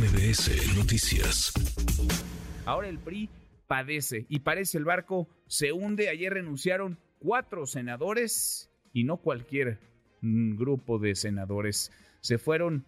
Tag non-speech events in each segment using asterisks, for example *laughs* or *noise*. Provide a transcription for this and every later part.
MBS Noticias. Ahora el PRI padece y parece el barco se hunde. Ayer renunciaron cuatro senadores y no cualquier grupo de senadores. Se fueron,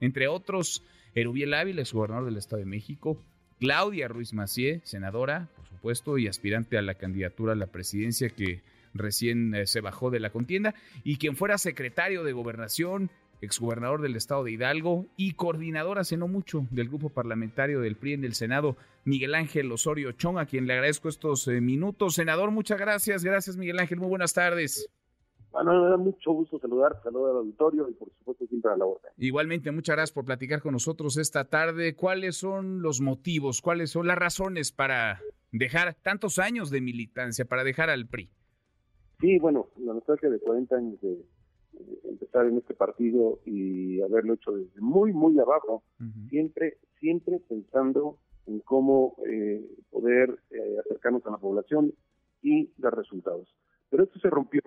entre otros, Erubiel Ávila, gobernador del Estado de México, Claudia Ruiz Macié, senadora, por supuesto, y aspirante a la candidatura a la presidencia que recién eh, se bajó de la contienda, y quien fuera secretario de gobernación, exgobernador del estado de Hidalgo y coordinador hace no mucho del grupo parlamentario del PRI en el Senado, Miguel Ángel Osorio Chong, a quien le agradezco estos eh, minutos. Senador, muchas gracias. Gracias, Miguel Ángel. Muy buenas tardes. Bueno, me da mucho gusto saludar, saludar al auditorio y por supuesto siempre a la orden. Igualmente, muchas gracias por platicar con nosotros esta tarde. ¿Cuáles son los motivos, cuáles son las razones para dejar tantos años de militancia, para dejar al PRI? Sí, bueno, la nostalgia de 40 años de, empezar en este partido y haberlo hecho desde muy, muy abajo, siempre, siempre pensando en cómo eh, poder eh, acercarnos a la población y dar resultados. Pero esto se rompió.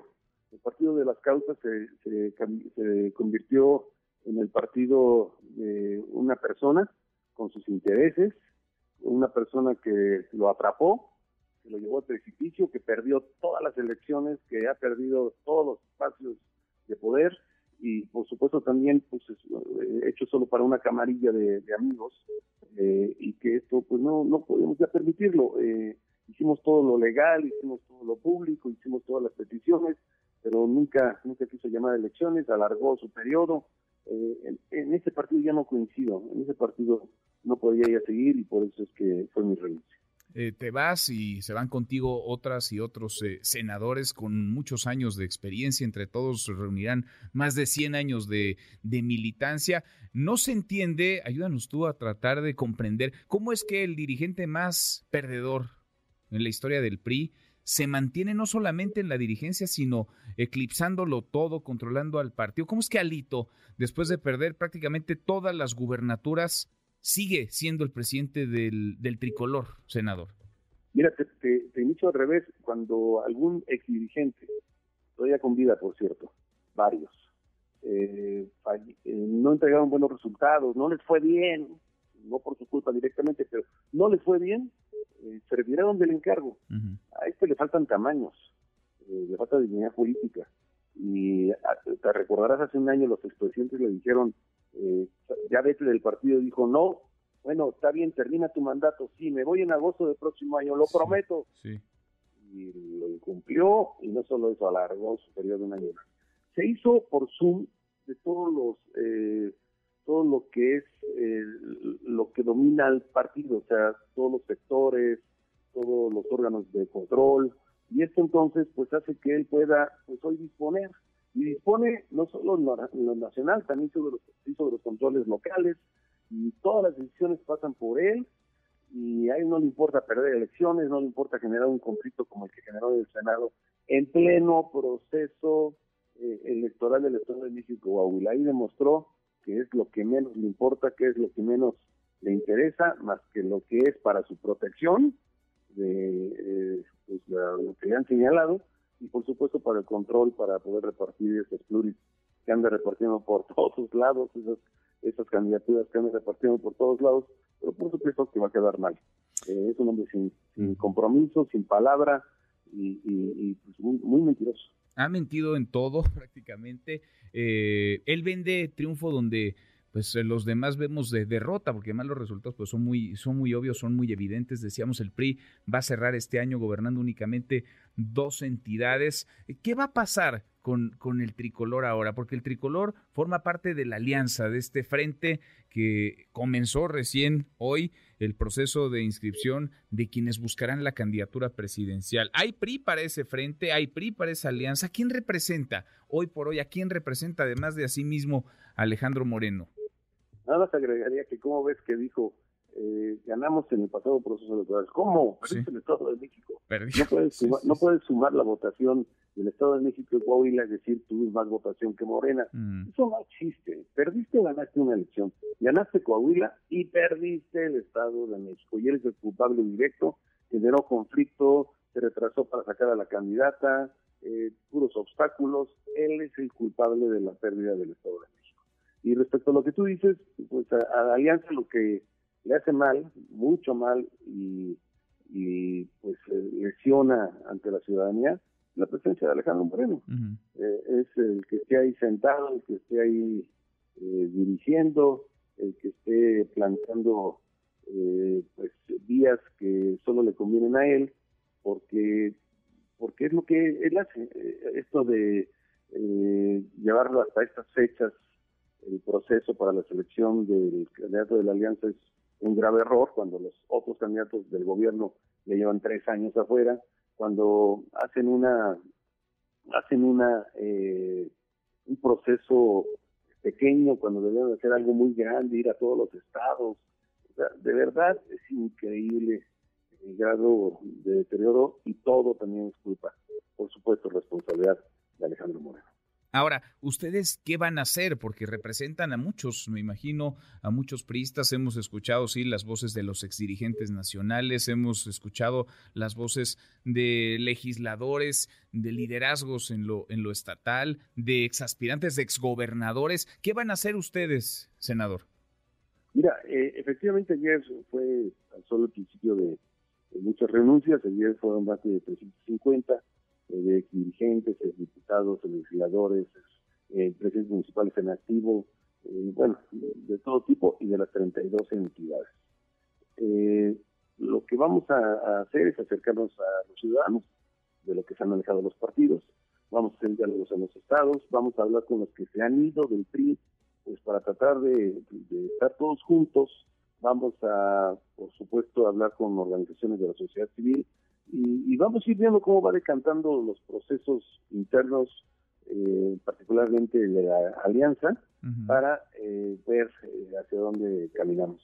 El partido de las causas se, se, convirtió en el partido de una persona con sus intereses, una persona que lo atrapó, que lo llevó al precipicio, que perdió todas las elecciones, que ha perdido todos los espacios de poder y por supuesto también pues eh, hecho solo para una camarilla de, amigos eh, y que esto pues no no podemos ya permitirlo. Eh, hicimos todo lo legal hicimos todo lo público hicimos todas las peticiones pero nunca nunca quiso llamar a elecciones alargó su periodo. En, en, ese partido ya no coincido en ese partido no podía ya seguir y por eso es que fue mi renuncia eh, te vas y se van contigo otras y otros eh, senadores con muchos años de experiencia, entre todos reunirán más de 100 años de, de, militancia. No se entiende, ayúdanos tú a tratar de comprender cómo es que el dirigente más perdedor en la historia del PRI se mantiene no solamente en la dirigencia, sino eclipsándolo todo, controlando al partido. ¿Cómo es que Alito, después de perder prácticamente todas las gubernaturas, sigue siendo el presidente del, del tricolor, senador? Mira, te, te, inicio al revés. Cuando algún ex dirigente, todavía con vida, por cierto, varios, eh, eh, no entregaron buenos resultados, no les fue bien, no por su culpa directamente, pero no les fue bien, eh, se retiraron del encargo. A este le faltan tamaños, le falta dignidad política. Y te recordarás hace un año los expresidentes le dijeron eh, ya veces del partido dijo, no, bueno, está bien, termina tu mandato, sí, me voy en agosto del próximo año, lo prometo. Y lo incumplió, y no solo eso, alargó su periodo de un año. Se hizo por Zoom de todos los, eh, todo lo que es lo que domina el partido, o sea, todos los sectores, todos los órganos de control, y esto entonces pues hace que él pueda pues hoy disponer y dispone no solo en lo, nacional, también sobre los, sobre los controles locales y todas las decisiones pasan por él y a él no le importa perder elecciones, no le importa generar un conflicto como el que generó en el Senado en pleno proceso eh, electoral del Estado de México. Ahí demostró que es lo que menos le importa, que es lo que menos le interesa, más que lo que es para su protección de eh, pues, lo que le han señalado y por supuesto para el control, para poder repartir esos pluris que anda repartiendo por *laughs* todos lados, esas, esas candidaturas que anda repartiendo por todos lados, pero por supuesto que va a quedar mal. Eh, es un hombre sin, compromiso, sin palabra y, pues muy, mentiroso. Ha mentido en todo *laughs* prácticamente. Eh, él vende triunfo donde pues eh, los demás vemos de derrota, porque además los resultados pues, son, muy, son muy obvios, son muy evidentes. Decíamos, el PRI va a cerrar este año gobernando únicamente dos entidades. ¿Qué va a pasar con, con el tricolor ahora? Porque el tricolor forma parte de la alianza, de este frente que comenzó recién hoy el proceso de inscripción de quienes buscarán la candidatura presidencial. ¿Hay PRI para ese frente? ¿Hay PRI para esa alianza? ¿Quién representa hoy por hoy? ¿A quién representa además de a sí mismo Alejandro Moreno? Nada más agregaría que, ¿cómo ves que dijo? Eh, ganamos en el pasado proceso electoral. ¿Cómo? Perdiste el Estado de México. No puedes, sumar, no puedes sumar la votación del Estado de México y Coahuila, es decir, tuviste más votación que Morena. Mm. Eso no existe. Perdiste o ganaste una elección. Ganaste Coahuila y perdiste el Estado de México. Y eres el culpable directo. Generó conflicto, se retrasó para sacar a la candidata, eh, puros obstáculos. Él es el culpable de la pérdida del Estado de México. Y respecto a lo que tú dices, pues a, Alianza lo que le hace mal, mucho mal, y, y pues lesiona ante la ciudadanía, la presencia de Alejandro Moreno. Eh, es el que esté ahí sentado, el que esté ahí eh, dirigiendo, el que esté planteando eh, pues vías que solo le convienen a él, porque porque es lo que él hace, esto de llevarlo hasta estas fechas, el proceso para la selección del candidato de la alianza es un grave error cuando los otros candidatos del gobierno le llevan tres años afuera cuando hacen una hacen una eh, un proceso pequeño cuando deben hacer algo muy grande ir a todos los estados. De verdad es increíble el grado de deterioro y todo también es culpa por supuesto responsabilidad de Alejandro Moreno Ahora, ¿ustedes qué van a hacer? Porque representan a muchos, me imagino, a muchos priistas. Hemos escuchado, sí, las voces de los exdirigentes nacionales, hemos escuchado las voces de legisladores, de liderazgos en lo, en lo estatal, de exaspirantes, de exgobernadores. ¿Qué van a hacer ustedes, senador? Mira, eh, efectivamente ayer fue solo el principio de, muchas renuncias, ayer fueron más de 350 de dirigentes, diputados, legisladores, eh, presidentes municipales en activo, eh, bueno, de todo tipo y de las 32 entidades. Eh, lo que vamos a, hacer es acercarnos a los ciudadanos de lo que se han manejado los partidos, vamos a hacer diálogos en los estados, vamos a hablar con los que se han ido del PRI, pues para tratar de estar todos juntos, vamos a, por supuesto, hablar con organizaciones de la sociedad civil, y, vamos a ir viendo cómo va decantando los procesos internos, eh, particularmente de la alianza, para eh, ver eh, hacia dónde caminamos.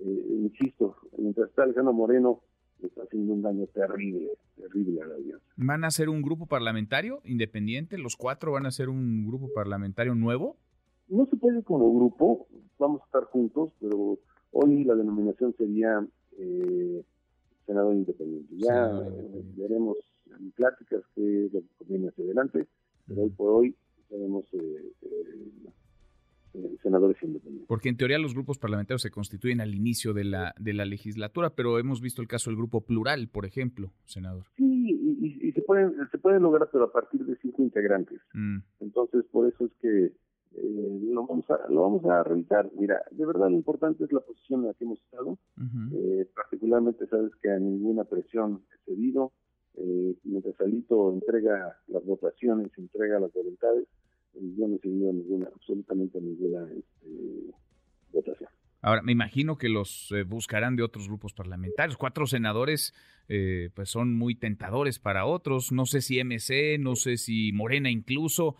insisto, mientras está Alejandro Moreno, está haciendo un daño terrible, terrible a la alianza. ¿Van a ser un grupo parlamentario independiente? ¿Los cuatro van a ser un grupo parlamentario nuevo? No se puede como grupo, vamos a estar juntos, pero hoy la denominación sería eh, senador independiente. Ya veremos en pláticas qué es lo que conviene hacia adelante, pero hoy por hoy tenemos eh, eh, eh, senadores independientes. Porque en teoría los grupos parlamentarios se constituyen al inicio de la, de la legislatura, pero hemos visto el caso del grupo plural, por ejemplo, senador. Sí, y, se, pueden, se puede lograr, pero a partir de cinco integrantes. Mm. Entonces, por eso es que eh, lo vamos a lo vamos a revisar. Mira, de verdad lo importante es la posición en la que hemos estado. eh, particularmente sabes que a ninguna presión he cedido. Eh, mientras Alito entrega las votaciones, entrega las voluntades, eh, yo no he cedido ninguna, absolutamente ninguna este, votación. Ahora, me imagino que los eh, buscarán de otros grupos parlamentarios. Cuatro senadores, eh, pues son muy tentadores para otros. No sé si MC, no sé si Morena incluso.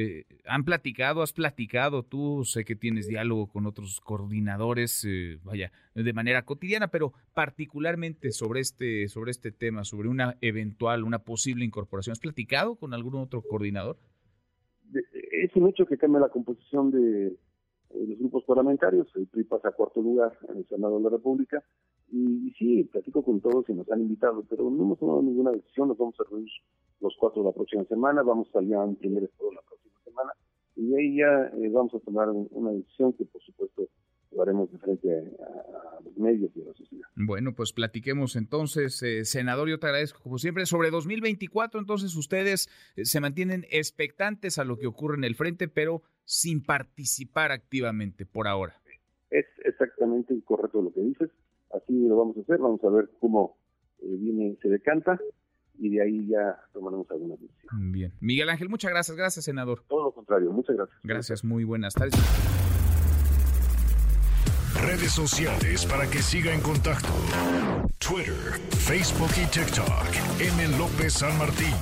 Eh, ¿Han platicado, has platicado tú? Sé que tienes diálogo con otros coordinadores, eh, vaya, de manera cotidiana, pero particularmente sobre este, sobre este tema, sobre una eventual, una posible incorporación. ¿Has platicado con algún otro coordinador? Es un hecho que cambia la composición de, los grupos parlamentarios. El PRI pasa a cuarto lugar en el Senado de la República. Y, sí, platico con todos y nos han invitado, pero no hemos tomado ninguna decisión. Nos vamos a reunir los cuatro la próxima semana. Vamos a salir a un primer estado la próxima y ahí ya eh, vamos a tomar una decisión que por supuesto lo haremos de frente a, los medios y a la sociedad. Bueno, pues platiquemos entonces, eh, senador, yo te agradezco como siempre. Sobre 2024, entonces ustedes eh, se mantienen expectantes a lo que ocurre en el frente, pero sin participar activamente por ahora. Es exactamente correcto lo que dices, así lo vamos a hacer, vamos a ver cómo viene, se decanta y de ahí ya tomaremos alguna decisión. Bien. Miguel Ángel, muchas gracias. Gracias, senador. Todo lo contrario, muchas gracias. Gracias, muy buenas tardes. Redes sociales para que siga en contacto: Twitter, Facebook y TikTok. M. López San Martín.